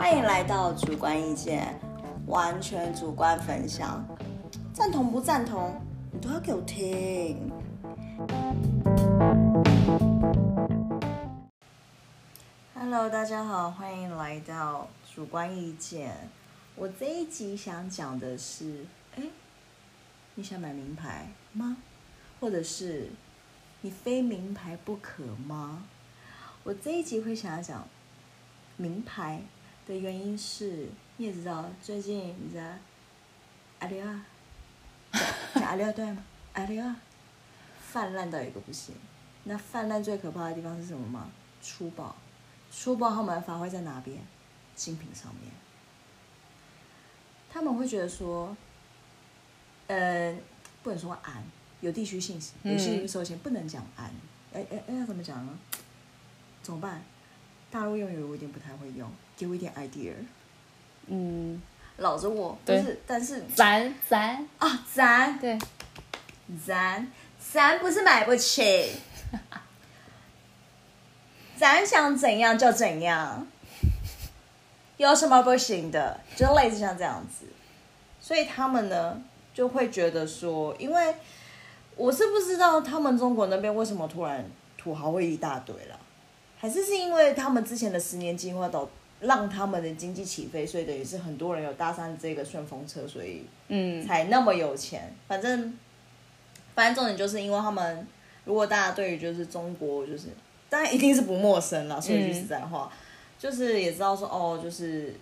欢迎来到主观意见，完全主观分享，赞同不赞同，你都要给我听。Hello，大家好，欢迎来到主观意见。我这一集想讲的是，哎，你想买名牌吗？或者是你非名牌不可吗？我这一集会想要讲名牌的原因是，你也知道，最近你在阿里啊，讲阿里亚对吗？阿里啊泛滥到一个不行。那泛滥最可怕的地方是什么吗？粗暴，粗暴他们发挥在哪边？精品上面。他们会觉得说，呃，不能说安，有地区性，有些人首先不能讲安，哎哎哎，要怎么讲呢？怎么办？大陆用语我有点不太会用，给我一点 idea。嗯，老着我，不是，但是咱咱。啊，咱。对，咱咱不是买不起，咱想怎样就怎样，有什么不行的？就类似像这样子，所以他们呢就会觉得说，因为我是不知道他们中国那边为什么突然土豪会一大堆了，还是是因为他们之前的十年计划导让他们的经济起飞，所以等于是很多人有搭上这个顺风车，所以嗯才那么有钱。反正，反正重点就是因为他们，如果大家对于就是中国就是，当然一定是不陌生了。说一句实在话，就是也知道说哦，就是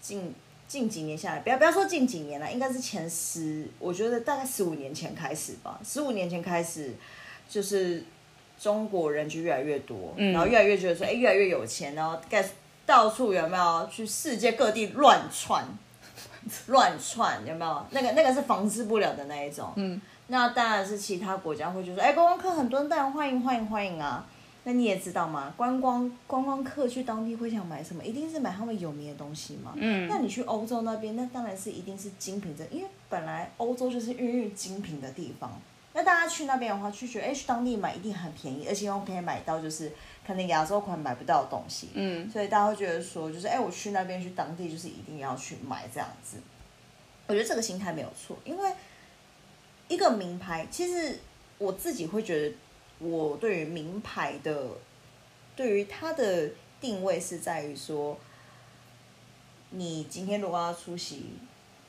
近近几年下来，不要不要说近几年了，应该是前十，我觉得大概十五年前开始吧。十五年前开始，就是中国人就越来越多，嗯然后越来越觉得说，哎，越来越有钱，然后盖到处有没有去世界各地乱窜。乱窜有没有？那个那个是防治不了的那一种。嗯，那当然是其他国家会就说，哎，观光客很多，当然欢迎欢迎欢迎啊。那你也知道嘛，观光观光客去当地会想买什么？一定是买他们有名的东西嘛。嗯那你去欧洲那边，那当然是一定是精品的，因为本来欧洲就是孕育精品的地方。那大家去那边的话，去觉得哎，去当地买一定很便宜，而且又可以买到就是可能亚洲款买不到的东西。嗯所以大家会觉得说，就是哎，我去那边去当地，就是一定要去买这样子。我觉得这个心态没有错，因为一个名牌，其实我自己会觉得，我对于名牌的，对于它的定位是在于说，你今天如果要出席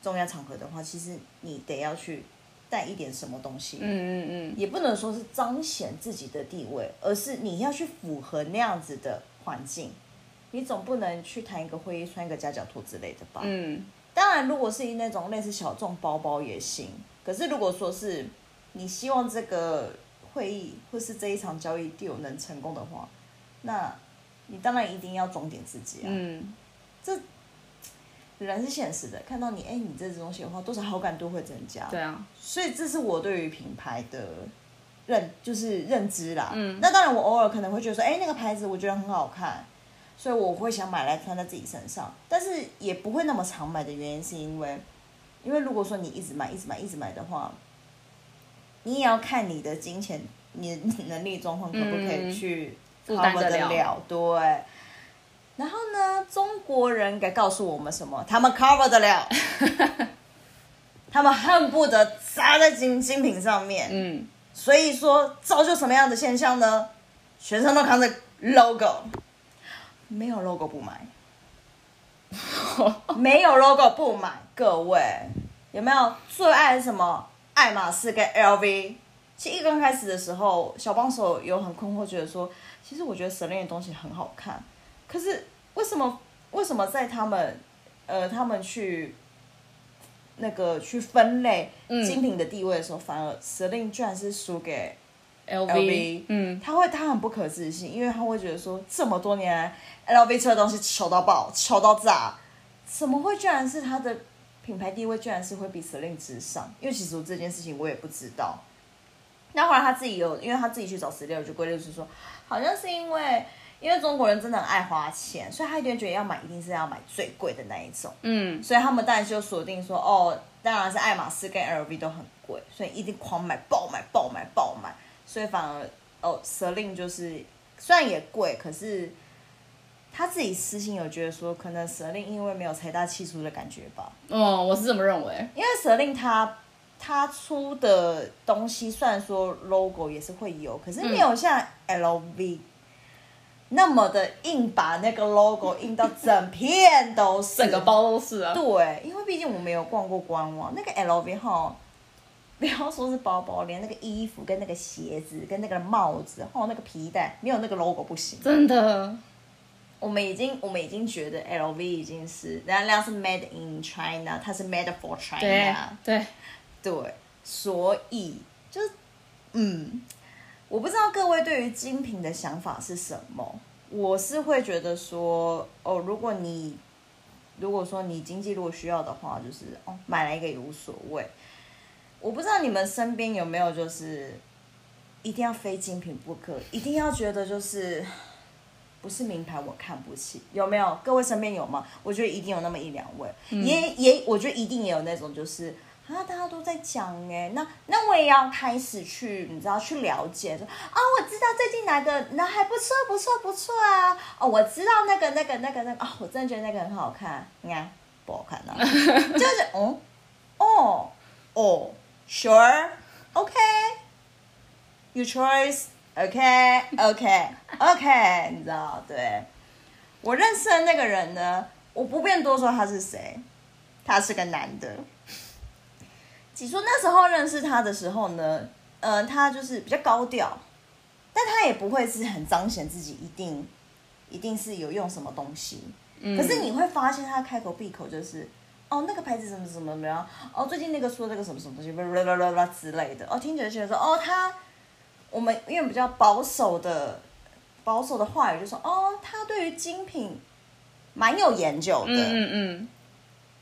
重要场合的话，其实你得要去带一点什么东西。嗯嗯嗯，也不能说是彰显自己的地位，而是你要去符合那样子的环境。你总不能去谈一个会议穿一个夹脚拖之类的吧？嗯当然，如果是那种类似小众包包也行。可是如果说是你希望这个会议或是这一场交易 deal 能成功的话，那你当然一定要装点自己啊。嗯这人是现实的，看到你，哎，你这东西的话，多少好感度会增加。对啊，所以这是我对于品牌的认，就是认知啦。嗯那当然，我偶尔可能会觉得说，哎、那个牌子我觉得很好看，所以我会想买来穿在自己身上，但是也不会那么常买的原因是因为，因为如果说你一直买、一直买、一直买的话，你也要看你的金钱、你的 能力状况可不可以嗯去负担得了，对。然后呢，中国人该告诉我们什么？他们 cover 得了，他们恨不得砸在精精品上面。嗯所以说，造就什么样的现象呢？全身都扛着 logo，没有 logo 不买，没有 logo 不买。各位有没有最爱什么？爱马仕跟 LV。其实一刚开始的时候，小帮手有很困惑，觉得说，其实我觉得 Celine 的东西很好看，可是为什么为什么在他们呃他们去那个去分类嗯精品的地位的时候，反而 Celine 居然是输给，LV，LV 嗯他会他很不可置信，因为他会觉得说这么多年来 LV 出的东西丑到爆，丑到炸，怎么会居然是他的品牌地位居然是会比 Celine 之上？因为其实我这件事情我也不知道。那后来他自己有，因为他自己去找资料，就归类是说，好像是因为因为中国人真的很爱花钱，所以他一定觉得要买一定是要买最贵的那一种。嗯所以他们当然就锁定说，哦，当然是爱马仕跟 LV 都很贵，所以一定狂买、爆买、爆买、爆买。所以反而哦，Celine 就是虽然也贵，可是他自己私心有觉得说，可能蛇令因为没有财大气粗的感觉吧，哦，我是这么认为。因为蛇令他他出的东西虽然说 logo 也是会有，可是没有像 LV 那么的硬，把那个 logo 印到整片都是，整个包都是啊。对，因为毕竟我没有逛过官网，那个 LV 哈，不要说是包包，连那个衣服跟那个鞋子跟那个帽子，还有那个皮带，没有那个 logo 不行。真的，我们已经我们已经觉得 LV 已经是，人家量是 made in China，它是 made for China，对，对，所以就是嗯，我不知道各位对于精品的想法是什么。我是会觉得说，哦，如果你如果说你经济如果需要的话，就是哦买来一个也无所谓。我不知道你们身边有没有就是一定要非精品不可，一定要觉得就是不是名牌我看不起，有没有？各位身边有吗？我觉得一定有那么一两位，也也我觉得一定也有那种就是。啊，大家都在讲哎，那那我也要开始去，你知道去了解，说啊，我知道最近来的那还不错，不错，不错啊。哦，我知道那个那个那个那个，哦，我真的觉得那个很好看，你看不好看呢、就是嗯哦哦，sure，OK，your choice，OK，OK，OK，你知道对。我认识的那个人呢，我不便多说他是谁，他是个男的。起初那时候认识他的时候呢，呃，他就是比较高调，但他也不会是很彰显自己一定一定是有用什么东西。可是你会发现他开口闭口就是，哦，那个牌子怎么怎么怎么样，哦，最近那个说那个什么什么东西，啦啦啦啦啦之类的，哦，听起来觉得说，哦，他我们因为比较保守的保守的话语就说，哦，他对于精品蛮有研究的，嗯嗯嗯，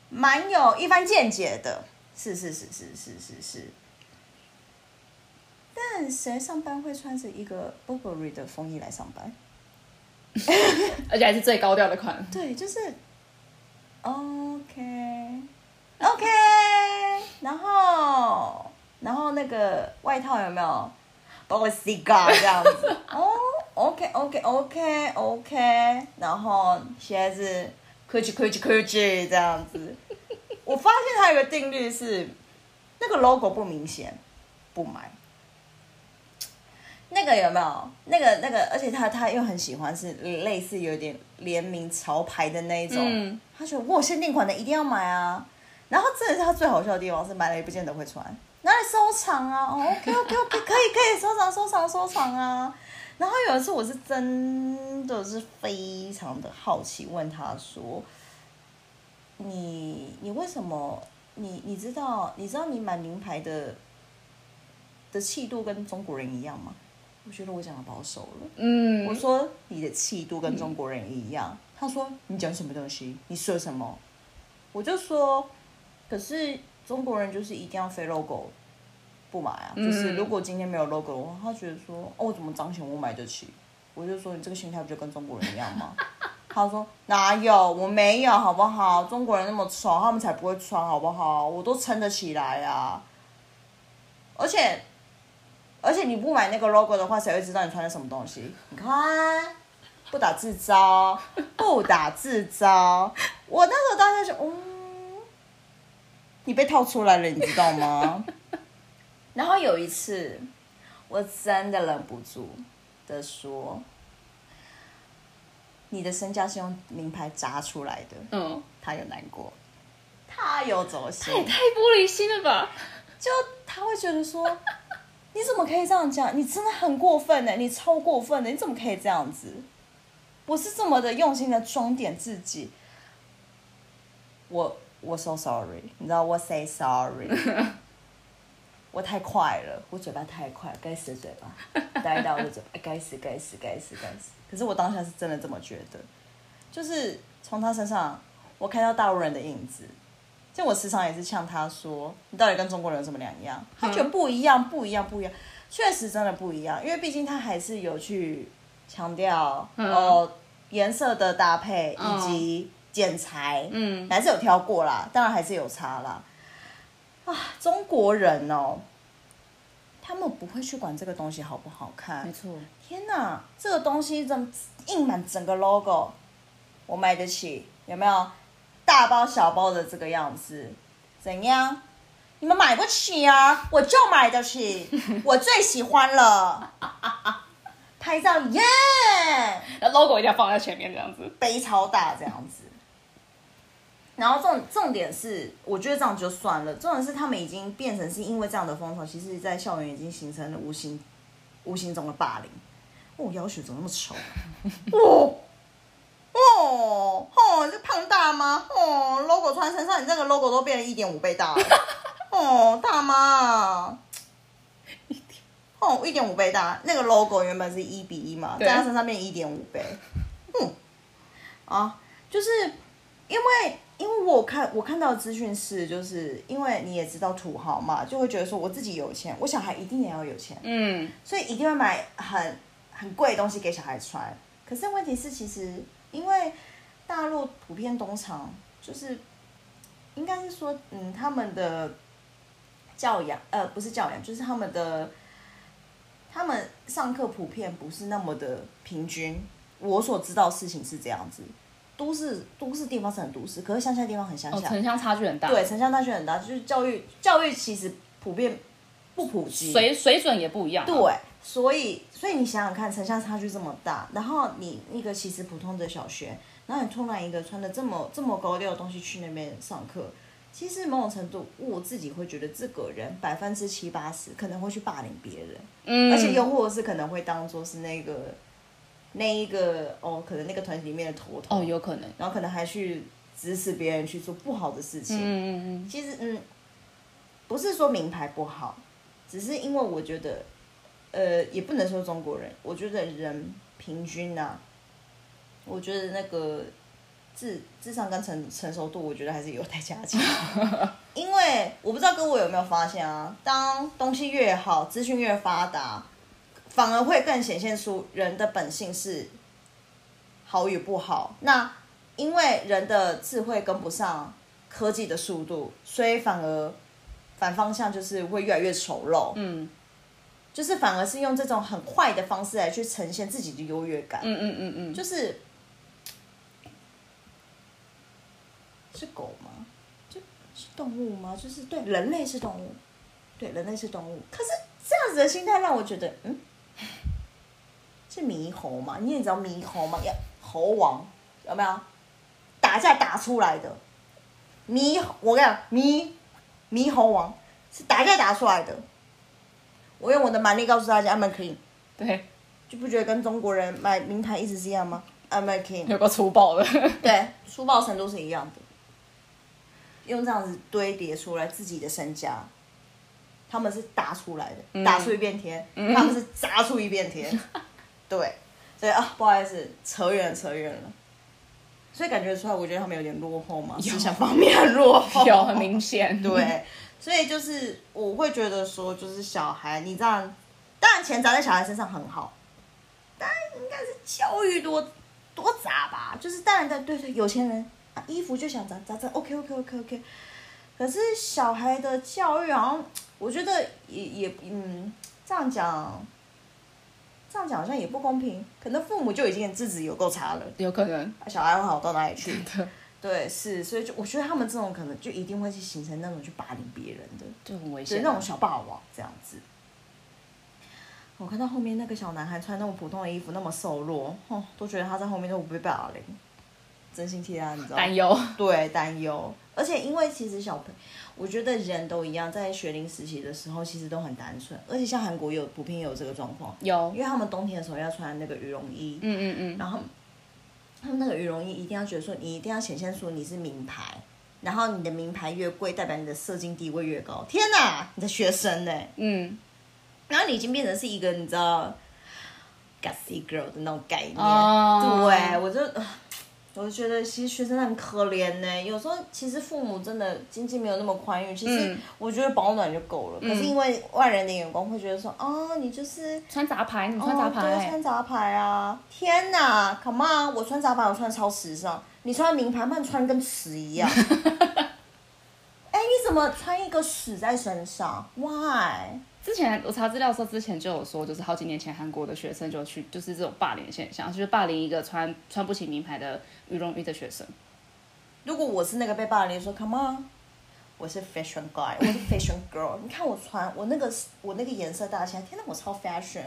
蛮有一番见解的。是是是是是是是。但谁上班会穿着一个 Burberry 的风衣来上班？而且还是最高调的款。对，就是 OK OK，然后然后那个外套有没有 b o l c i g a 这样子？哦，OK OK OK OK，然后鞋子 Gucci Gucci Gucci 这样子。我发现它有个定律是，那个 logo 不明显，不买。那个有没有？那个那个，而且他他又很喜欢是类似有点联名潮牌的那一种，嗯他觉得哇限定款的一定要买啊。然后这也是他最好笑的地方，是买了也不见得会穿，拿来收藏啊。哦，OK OK OK，可以可以收藏收藏收藏啊。然后有一次我是真的是非常的好奇，问他说：“你你为什么你你知道你知道你买名牌的的气度跟中国人一样吗？”我觉得我讲的保守了。嗯，我说你的气度跟中国人一样。他说你讲什么东西？你说什么？我就说，可是中国人就是一定要非 logo 不买啊。就是如果今天没有 logo 的话，他觉得说哦，我怎么彰显我买得起？我就说你这个心态不就跟中国人一样吗？他说哪有？我没有，好不好？中国人那么丑，他们才不会穿，好不好？我都撑得起来啊。而且而且你不买那个 logo 的话，谁会知道你穿的什么东西？你看，不打自招，不打自招。我那时候当时就，嗯，你被套出来了，你知道吗？然后有一次，我真的忍不住的说，你的身价是用名牌砸出来的，嗯，他有难过，他有走心他，也太玻璃心了吧？就他会觉得说，你怎么可以这样讲？你真的很过分呢，你超过分的，你怎么可以这样子？我是这么的用心的装点自己，我我 so sorry，你知道我 say sorry，我太快了，我嘴巴太快，该死的嘴巴，呆到我的嘴巴，哎该死该死该死该死！可是我当下是真的这么觉得，就是从他身上我看到大陆人的影子。就我时常也是呛他说：“你到底跟中国人有什么两样？”他觉得不一样，不一样，不一样，确实真的不一样。因为毕竟他还是有去强调嗯呃颜色的搭配以嗯及剪裁，嗯，还是有挑过啦，当然还是有差啦。啊，中国人哦，他们不会去管这个东西好不好看没。错，天哪，这个东西怎么印满整个 logo？我买得起，有没有？大包小包的这个样子，怎样？你们买不起啊，我就买得起，我最喜欢了。拍照耶，那 logo 一定要放在前面这样子。背超大这样子。然后重重点是，我觉得这样就算了。重点是他们已经变成是因为这样的风潮，其实，在校园已经形成了无形无形中的霸凌。哦，姚雪怎么那么丑？哦哦哦，这胖大妈哦，logo 穿身上，你这个 logo 都变成一点五倍大了。哦，大妈，哦，一点五倍大，那个 logo 原本是一比一嘛，在他身上变一点五倍。嗯，啊，就是因为因为我看我看到的资讯是，就是因为你也知道土豪嘛，就会觉得说我自己有钱，我小孩一定也要有钱，嗯，所以一定会买很很贵的东西给小孩穿。可是问题是，其实因为大陆普遍东厂就是应该是说，嗯，他们的教养，呃，不是教养，就是他们的他们上课普遍不是那么的平均。我所知道事情是这样子，都市都市地方是很都市，可是乡下地方很乡哦，下。城乡差距很大，对，城乡差距很大，就是教育教育其实普遍不普及。水水准也不一样啊。对，所以所以你想想看，城乡差距这么大，然后你那个其实普通的小学，然后你突然一个穿的这么这么高调的东西去那边上课，其实某种程度我自己会觉得这个人百分之七八十可能会去霸凌别人，嗯，而且又或者是可能会当做是那个那一个哦，可能那个团体里面的头头，哦，有可能。然后可能还去指使别人去做不好的事情，嗯嗯嗯，其实嗯，不是说名牌不好，只是因为我觉得，呃，也不能说中国人，我觉得人平均呐、我觉得那个智智商跟成成熟度，我觉得还是有待加强。因为我不知道各位有没有发现啊，当东西越好，资讯越发达，反而会更显现出人的本性是好与不好。那因为人的智慧跟不上科技的速度，所以反而反方向就是会越来越丑陋。嗯就是反而是用这种很坏的方式来去呈现自己的优越感。嗯嗯嗯嗯，就是是狗吗？就是动物吗？就是对，人类是动物，对，人类是动物。可是这样子的心态让我觉得，嗯，是猕猴嘛？你也知道猕猴嘛？要猴王有没有？打架打出来的猕，我跟你讲，猕猕猴王是打架打出来的。我用我的蛮力告诉大家，I'm a king。对，就不觉得跟中国人买名牌一直是一样吗？I'm a king。有个粗暴的。对，粗暴程度是一样的，用这样子堆叠出来自己的身家，他们是打出来的，打出一片天，他们是砸出一片天，对，所以啊，不好意思，扯远了，扯远了。所以感觉出来，我觉得他们有点落后嘛，思想方面很落后，有很明显。对，所以就是我会觉得说，就是小孩你这样，当然钱砸在小孩身上很好，但应该是教育多多砸吧。就是当然的，对对，有钱人啊，衣服就想砸砸砸，OK OK OK OK。可是小孩的教育好像，我觉得也也嗯，这样讲，这样讲好像也不公平。可能父母就已经自己有够差了，有可能。啊小孩会好到哪里去？对，是，所以就我觉得他们这种可能就一定会去形成那种去霸凌别人的，就很危就是险。那种小霸王这样子。我看到后面那个小男孩穿那么普通的衣服，那么瘦弱，哦，都觉得他在后面都不被霸凌，真心替他，你知道吗？担忧。对，担忧。而且因为其实小朋我觉得人都一样，在学龄时期的时候，其实都很单纯，而且像韩国有普遍有这个状况，有因。为他们冬天的时候要穿那个羽绒衣，嗯嗯嗯。然后他们那个羽绒衣一定要觉得说，你一定要显现出你是名牌，然后你的名牌越贵，代表你的社经地位越高。天哪，你的学生呢？嗯。然后你已经变成是一个你知道 gassy girl 的那种概念。哦对，我就。我就觉得其实学生很可怜呢，有时候其实父母真的经济没有那么宽裕，其实嗯我觉得保暖就够了。可是因为外人的眼光会觉得说，哦，你就是穿杂牌，你穿杂哦、对，穿杂牌啊！天哪，Come on，我穿杂牌，我穿超时尚。你穿名牌，慢穿跟屎一样。哎、你怎么穿一个屎在身上？Why？之前我查资料的时候，之前就有说，就是好几年前韩国的学生就去，就是这种霸凌现象，就是霸凌一个穿穿不起名牌的羽绒衣的学生。如果我是那个被霸凌，说 Come on，我是 fashion guy，我是 fashion girl，你看我穿我那个我那个颜色大起来，天哪，我超 fashion，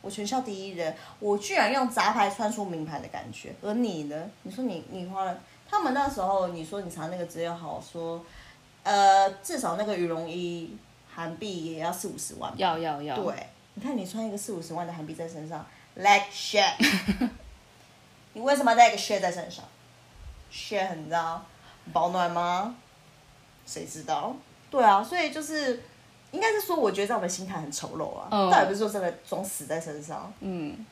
我全校第一人，我居然用杂牌穿出名牌的感觉，而你呢？你说你你花了，他们那时候你说你查那个资料好说，呃，至少那个羽绒衣韩币也要四五十万，要要要，对，你看你穿一个四五十万的韩币在身上，like shit，你为什么要带一个 shit 在身上？shit 很知道保暖吗？谁知道？对啊，所以就是应该是说，我觉得这样的心态很丑陋啊，嗯倒也不是说真的装死在身上。嗯。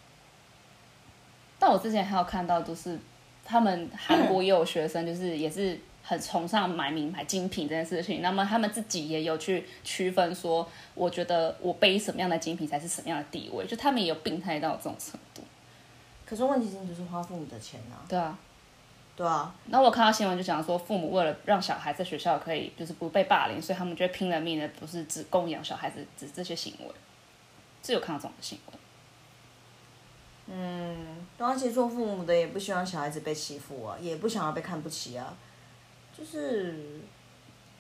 但我之前还有看到，就是他们韩国也有学生，就是也是很崇尚买名牌精品这件事情。那么他们自己也有去区分说，我觉得我背什么样的精品才是什么样的地位，就他们也有病态到这种程度。可是问题是，你就是花父母的钱啊，对啊，对啊，那我看到新闻就讲说，父母为了让小孩在学校可以就是不被霸凌，所以他们就会拼了命的，不是只供养小孩子，只这些行为。是有看到这种新闻。对啊，其实做父母的也不希望小孩子被欺负啊，也不想要被看不起啊，就是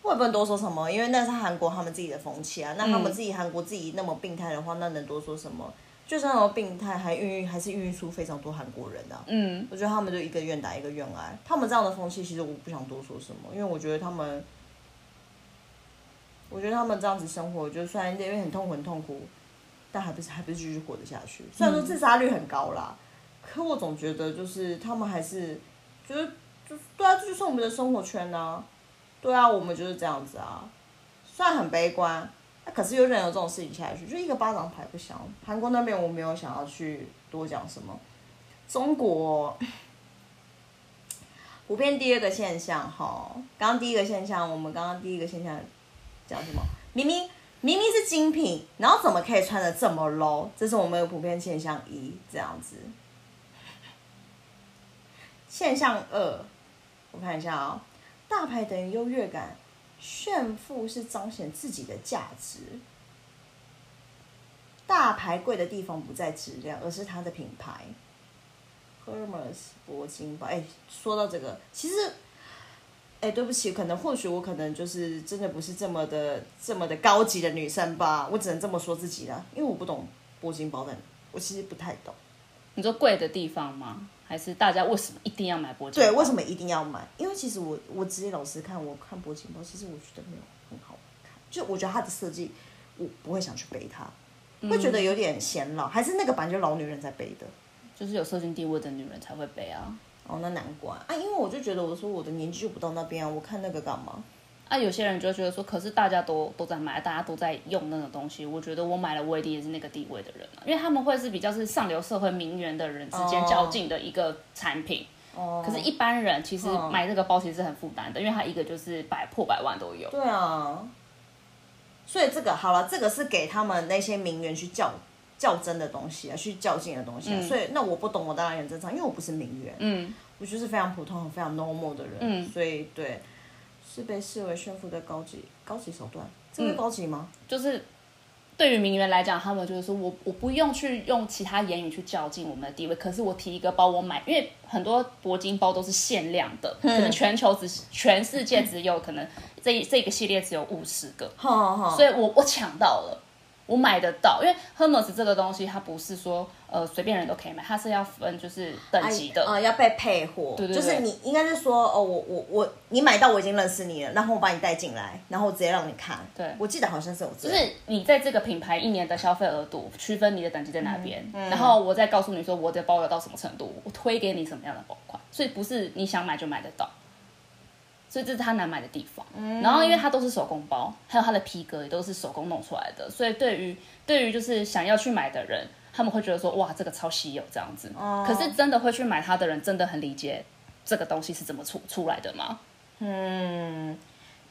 我也不能多说什么，因为那是韩国他们自己的风气啊。那他们自己韩国自己那么病态的话，那能多说什么？就算那么病态，还孕育还是孕育出非常多韩国人啊。嗯，我觉得他们就一个愿打一个愿挨，他们这样的风气，其实我不想多说什么，因为我觉得他们，我觉得他们这样子生活，就虽然因为很痛苦很痛苦，但还不是还不是继续活得下去。虽然说自杀率很高啦，可我总觉得就是他们还是，就是就对啊，这就是我们的生活圈啊，对啊，我们就是这样子啊，虽然很悲观。那可是又任由这种事情下去，就一个巴掌拍不响。韩国那边我没有想要去多讲什么，中国普遍第二个现象哈，刚刚第一个现象，我们刚刚第一个现象讲什么？明明明明是精品，然后怎么可以穿的这么 low？这是我们的普遍现象一，这样子。现象二，我看一下啊、大牌等于优越感，炫富是彰显自己的价值。大牌贵的地方不在质量，而是它的品牌。Hermes 铂金包，哎，说到这个，其实，哎，对不起，可能或许我可能就是真的不是这么的这么的高级的女生吧，我只能这么说自己啦，因为我不懂铂金包的，我其实不太懂。你说贵的地方吗？还是大家为什么一定要买铂金？对，为什？么一定要买？因为其实我我直接老实看，我看铂金包，其实我觉得没有很好看，就我觉得它的设计，我不会想去背它，会觉得有点显老，还是那个版就老女人在背的。就是有社经地位的女人才会背啊。哦，那难怪啊，因为我就觉得我说我的年纪就不到那边啊，我看那个干嘛？啊，有些人就觉得说，可是大家都都在买，大家都在用那个东西，我觉得我买了，我一定也是那个地位的人啊，因为他们会是比较是上流社会名媛的人之间哦较劲的一个产品。哦，可是，一般人其实嗯买这个包其实是很负担的，因为它一个就是百破百万都有。对啊，所以这个好了，这个是给他们那些名媛去较较真的东西啊，去较劲的东西啊。所以那我不懂，我当然很正常，因为我不是名媛，嗯，我就是非常普通、非常 normal 的人，嗯所以对，是被视为炫富的高级高级手段，这个高级吗？就是对于名媛来讲，他们就是说我我不用去用其他言语去较劲我们的地位，可是我提一个包我买，因为很多铂金包都是限量的，可能全球只全世界只有可能这一这个系列只有五十个，好好好，所以我我抢到了。我买得到，因为 Hermes 这个东西，它不是说呃随便人都可以买，它是要分就是等级的。啊、要被配货，对对对就是你应该是说，哦，我我我，你买到我已经认识你了，然后我把你带进来，然后我直接让你看。对我记得好像是有这样，就是你在这个品牌一年的消费额度，区分你的等级在哪边，嗯然后我再告诉你说我的包邮到什么程度，我推给你什么样的包款，所以不是你想买就买得到，所以这是它难买的地方。嗯然后因为它都是手工包，还有它的皮革也都是手工弄出来的，所以对于对于就是想要去买的人，他们会觉得说哇这个超稀有这样子。哦可是真的会去买它的人，真的很理解这个东西是怎么出出来的吗？嗯，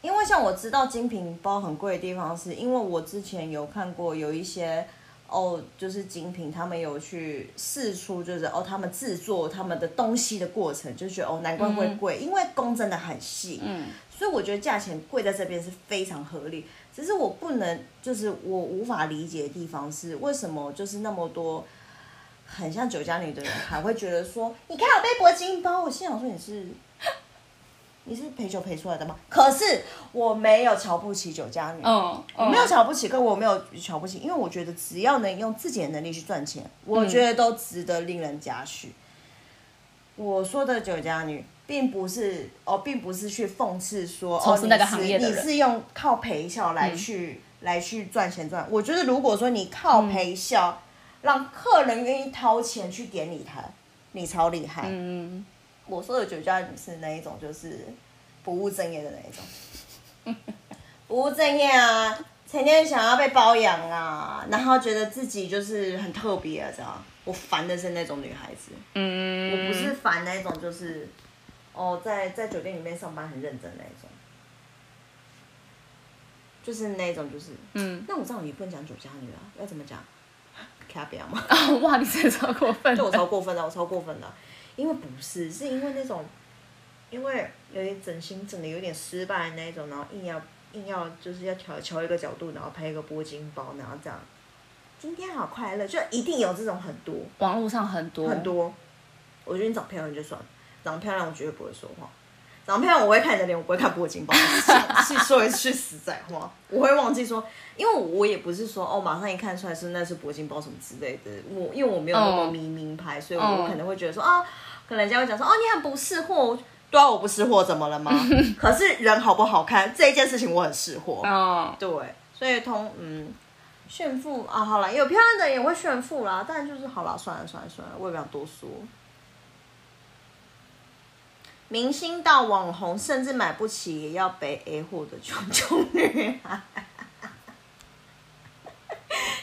因为像我知道精品包很贵的地方，是因为我之前有看过有一些哦，就是精品，他们有去试出，就是哦，他们制作他们的东西的过程，就觉得哦，难怪会贵，因为工真的很细，嗯，所以我觉得价钱贵在这边是非常合理。只只是我不能，就是我无法理解的地方是，为什么就是那么多很像酒家女的人还会觉得说，你看我背铂金包，我心想说你是你是陪酒陪出来的吗？可是我没有瞧不起酒家女，嗯，我没有瞧不起，跟我没有瞧不起，因为我觉得只要能用自己的能力去赚钱，我觉得都值得令人嘉许。我说的酒家女，并不是哦，并不是去讽刺说哦，从事那个你是行业的人你是用靠陪笑来去、来去赚钱赚。我觉得如果说你靠陪笑，让客人愿意掏钱去点你台，你超厉害。嗯，我说的酒家女是那一种，就是不务正业的那一种，不务正业啊，成天想要被包养啊，然后觉得自己就是很特别啊，这样。我烦的是那种女孩子，嗯，我不是烦那一种，就是哦，在在酒店里面上班很认真那一种，就是那一种，就是嗯，那我这样你不能讲酒家女啊，要怎么讲？卡比亚吗？哇，你真的超过分就我，超过分的，我超过分的，因为不是，是因为那种，因为有点整形整的有点失败那一种，然后硬要硬要就是要调调一个角度，然后拍一个铂金包，然后这样，今天好快乐，就一定有这种很多网络上很多很，多。我觉得你长漂亮就算了，长得漂亮我绝对不会说话。长得漂亮我会看你的脸，我不会看铂金包。是 说一句实在话，我会忘记说，因为我也不是说哦，马上一看出来是那是铂金包什么之类的。我因为我没有那么嗯迷名牌，所以嗯我可能会觉得说啊，可能人家会讲说哦，你很不识货。对啊，我不识货怎么了吗？可是人好不好看这一件事情我很识货。嗯，对，所以通嗯炫富啊，好了，有漂亮的人也会炫富啦，但就是好了，算了算了算了，我也不想多说。明星到网红，甚至买不起也要背 A 货的穷穷女孩，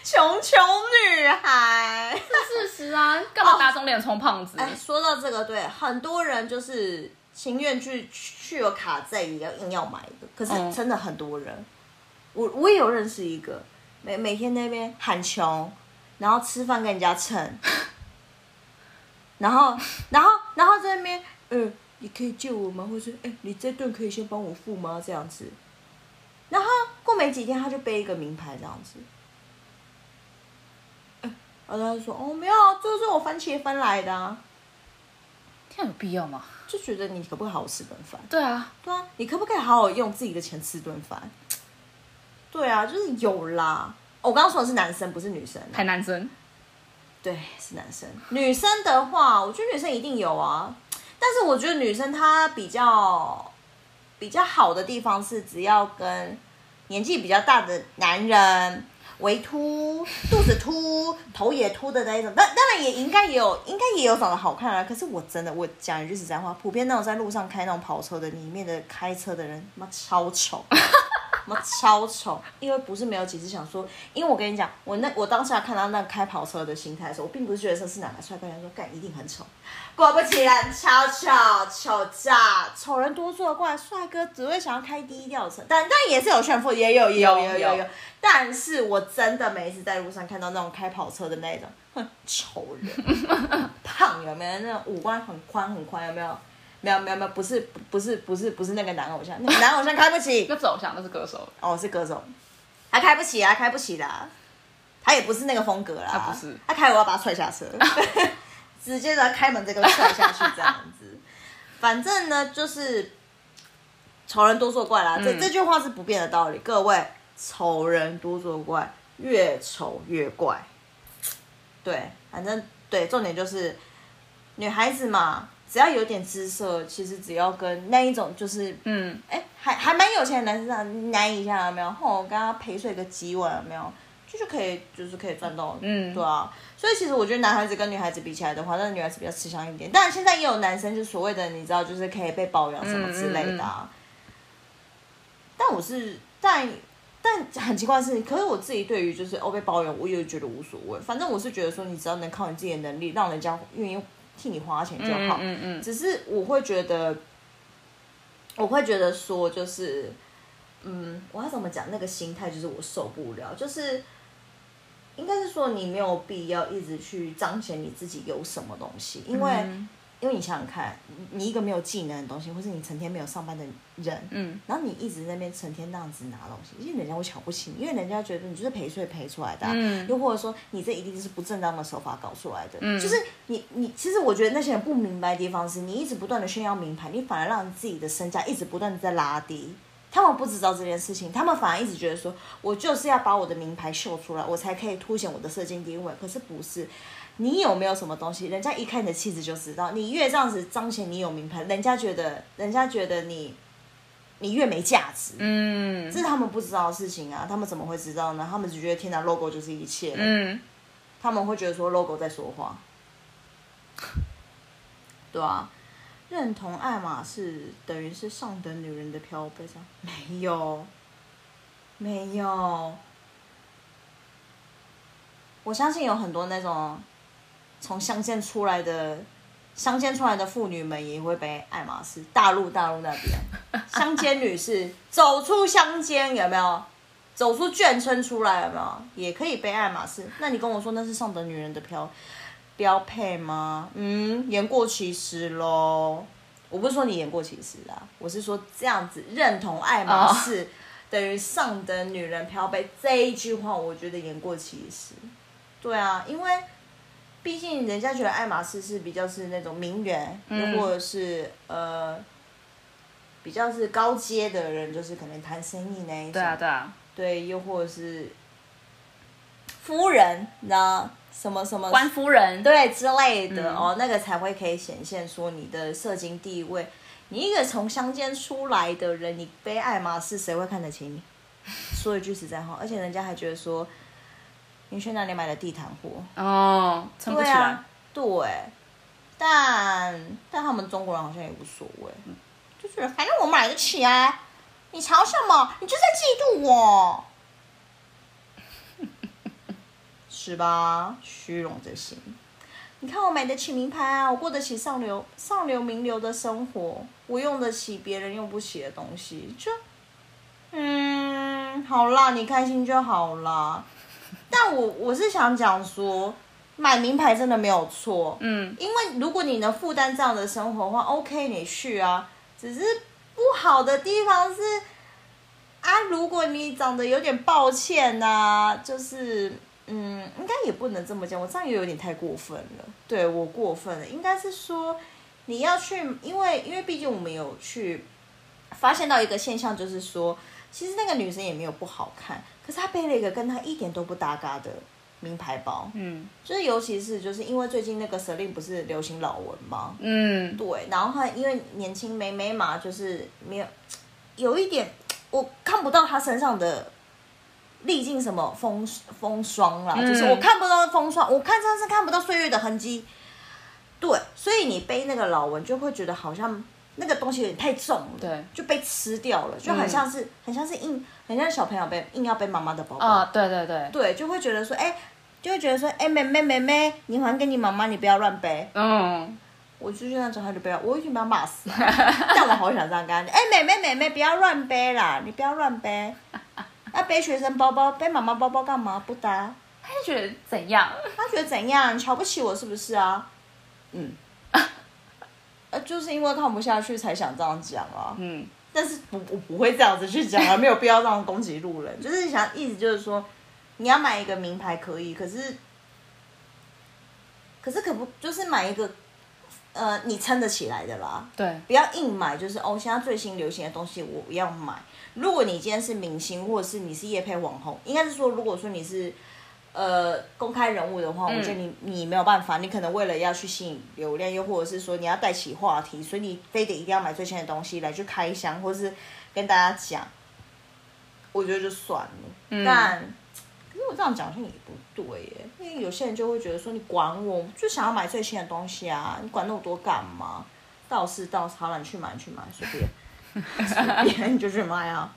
穷穷女孩。事实啊，干嘛打肿脸充胖子？哎，说到这个，对，很多人就是情愿去去有卡在也要硬要买的，可是嗯真的很多人，我我也有认识一个，每每天那边喊穷，然后吃饭跟人家蹭，然后然后然后在那边，呃，你可以借我吗？或是哎，你这顿可以先帮我付吗？这样子，然后过没几天他就背一个名牌这样子。然后他就说：“哦，没有啊，这是我番茄分来的啊。这样有必要吗？”就觉得你可不可以好好吃顿饭？对啊，对啊，你可不可以好好用自己的钱吃顿饭？对啊，就是有啦。哦我刚刚说的是男生，不是女生啊、还男生，对，是男生。女生的话，我觉得女生一定有啊，但是我觉得女生她比较比较好的地方是，只要跟年纪比较大的男人。围秃、肚子秃、头也秃的那一种，但当然也应该也有，应该也有长得好看啊。可是我真的，我讲一句实在话，普遍那种在路上开那种跑车的，里面的开车的人，妈超丑，妈超丑。因为不是没有几次想说，因为我跟你讲，我那我当下看到那开跑车的心态的时候，我并不是觉得这是哪个帅哥，人说干一定很丑，果不其然超丑，丑炸，丑人多作怪，帅哥只会想要开低调车，但但也是有炫富，也有也有有有也有也有，但是我真的每一次在路上看到那种开跑车的那种，哼，丑人，胖有没有那种五官很宽很宽有没有？没有没有没有，不是不是不是不是那个男偶像，那个男偶像开不起。那不是偶像，那是歌手，哦，是歌手，他开不起啊，开不起啦，他也不是那个风格啦，他不是。他开我要把他踹下车，直接的开门这个踹下去这样子，反正呢就是丑人多作怪啦，这嗯。这句话是不变的道理，各位，丑人多作怪，越丑越怪，对，反正对，重点就是女孩子嘛。只要有点姿色，其实只要跟那一种就是嗯，哎，还还蛮有钱的男生啊，奶一下有没有？吼，我跟他陪睡个几晚有没有？就是可以，就是可以赚到，嗯对啊。所以其实我觉得男孩子跟女孩子比起来的话，那女孩子比较吃香一点。当然现在也有男生，就所谓的你知道，就是可以被包养什么之类的啊。但我是，但但很奇怪的是，可是我自己对于就是哦被包养，我也觉得无所谓。反正我是觉得说，你只要能靠你自己的能力，让人家愿意替你花钱就好。嗯嗯只是我会觉得，我会觉得说，就是，嗯，我要怎么讲？那个心态就是我受不了，就是应该是说你没有必要一直去彰显你自己有什么东西，因为嗯因为你想想看，你你一个没有技能的东西，或是你成天没有上班的人，嗯，然后你一直在那边成天那样子拿东西，因为人家会瞧不起你，因为人家觉得你就是赔税赔出来的啊、嗯。又或者说你这一定是不正当的手法搞出来的，嗯。就是你你其实我觉得那些人不明白的地方是，你一直不断的炫耀名牌，你反而让你自己的身价一直不断的在拉低。他们不知道这件事情，他们反而一直觉得说，我就是要把我的名牌秀出来，我才可以凸显我的社经地位。可是不是，你有没有什么东西，人家一看你的气质就知道。你越这样子彰显你有名牌，人家觉得，人家觉得你，你越没价值。嗯这是他们不知道的事情啊，他们怎么会知道呢？他们只觉得天哪，logo 就是一切。嗯，他们会觉得说 logo 在说话，对啊，认同爱马仕等于是上等女人的标配上没有，没有。我相信有很多那种从乡间出来的乡间出来的妇女们也会背爱马仕。大陆大陆那边，乡间女士走出乡间有没有？走出眷村出来有没有？也可以背爱马仕。那你跟我说那是上等女人的标标配吗？嗯，言过其实喽。我不是说你言过其实啊，我是说这样子认同爱马仕等于上等女人标配这一句话，我觉得言过其实。对啊，因为毕竟人家觉得爱马仕是比较是那种名媛，嗯又或者是呃比较是高阶的人，就是可能谈生意那一种。对啊对啊，对，又或者是夫人，你知道什么什么官夫人，对之类的、嗯哦，那个才会可以显现出你的社经地位。你一个从乡间出来的人，你背爱马仕，谁会看得起你？说一句实在话，而且人家还觉得说，你去哪里买的地毯货？哦，撑不起来对啊，，对，但但他们中国人好像也无所谓，就是反正我买得起啊，你嘲笑嘛，你就在嫉妒我，是吧？虚荣的心。你看我买得起名牌啊，我过得起上流上流名流的生活，我用得起别人用不起的东西，就嗯，好啦，你开心就好啦。但我我是想讲说，买名牌真的没有错，嗯，因为如果你能负担这样的生活的话，OK，你去啊。只是不好的地方是啊，如果你长得有点抱歉呐、就是嗯，应该也不能这么讲，我这样也有点太过分了。对我过分了，应该是说你要去，因为因为毕竟我们有去发现到一个现象，就是说，其实那个女生也没有不好看，可是他背了一个跟他一点都不搭嘎的名牌包。嗯就是尤其是就是因为最近那个 Celine 不是流行老文吗？嗯，对，然后她因为年轻妹妹嘛，就是没有有一点，我看不到她身上的历经什么风风霜啦，嗯就是我看不到风霜，我看上是看不到岁月的痕迹。对，所以你背那个老文就会觉得好像那个东西有点太重了，对，就被吃掉了，就很像是、很像是硬，很像小朋友背硬要背妈妈的包包。啊，对对对，对，就会觉得说，哎、就会觉得说，哎、妹妹妹妹，你还给你妈妈，你不要乱背。嗯，我就是那种，他就不要，我一定把他骂死。但我好想这样跟他讲，哎、妹妹妹妹，不要乱背啦，你不要乱背。要背学生包包，背妈妈包包干嘛？不搭。他就觉得怎样？他觉得怎样？瞧不起我是不是啊？嗯。呃，就是因为看不下去才想这样讲啊。嗯，但是不，我不会这样子去讲啊，没有必要这样攻击路人。就是想意思就是说，你要买一个名牌可以，可是，可是可不就是买一个，呃，你撑得起来的啦。对，不要硬买，就是哦，现在最新流行的东西我要买。如果你今天是明星，或者是你是夜配网红，应该是说，如果说你是呃公开人物的话，我觉得你你没有办法，你可能为了要去吸引流量，又或者是说你要带起话题，所以你非得一定要买最新的东西来去开箱，或是跟大家讲，我觉得就算了。但可是我这样讲好像也不对耶，因为有些人就会觉得说你管我，我就想要买最新的东西啊，你管那么多干嘛？倒是到，好了，你去买去买，随便。随便你就去买啊。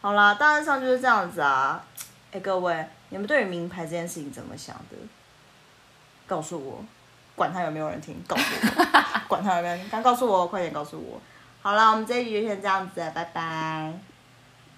好啦，大致上就是这样子啊。哎、各位，你们对于名牌这件事情怎么想的？告诉我，管他有没有人听，告诉我，管他有没有人听，赶快告诉我，快点告诉我。好了，我们这一集就先这样子，拜拜。